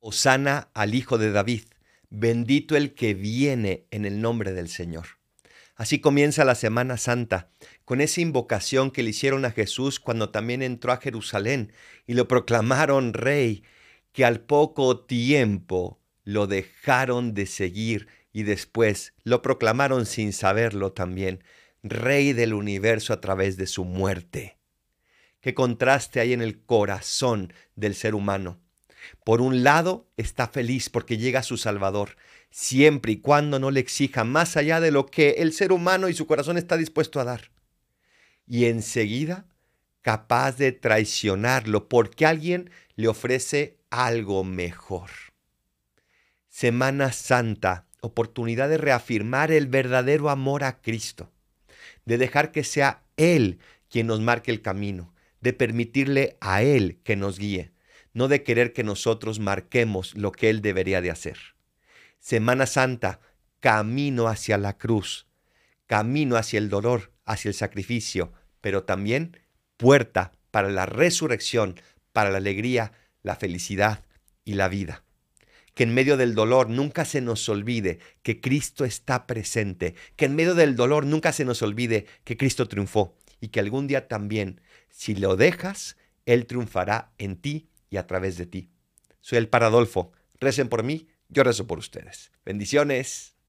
Osana al Hijo de David, bendito el que viene en el nombre del Señor. Así comienza la Semana Santa, con esa invocación que le hicieron a Jesús cuando también entró a Jerusalén y lo proclamaron rey, que al poco tiempo lo dejaron de seguir y después lo proclamaron sin saberlo también, rey del universo a través de su muerte. Qué contraste hay en el corazón del ser humano. Por un lado, está feliz porque llega a su Salvador, siempre y cuando no le exija más allá de lo que el ser humano y su corazón está dispuesto a dar. Y enseguida, capaz de traicionarlo porque alguien le ofrece algo mejor. Semana Santa, oportunidad de reafirmar el verdadero amor a Cristo, de dejar que sea Él quien nos marque el camino, de permitirle a Él que nos guíe no de querer que nosotros marquemos lo que Él debería de hacer. Semana Santa, camino hacia la cruz, camino hacia el dolor, hacia el sacrificio, pero también puerta para la resurrección, para la alegría, la felicidad y la vida. Que en medio del dolor nunca se nos olvide que Cristo está presente, que en medio del dolor nunca se nos olvide que Cristo triunfó y que algún día también, si lo dejas, Él triunfará en ti y a través de ti. Soy el Paradolfo. Recen por mí, yo rezo por ustedes. Bendiciones.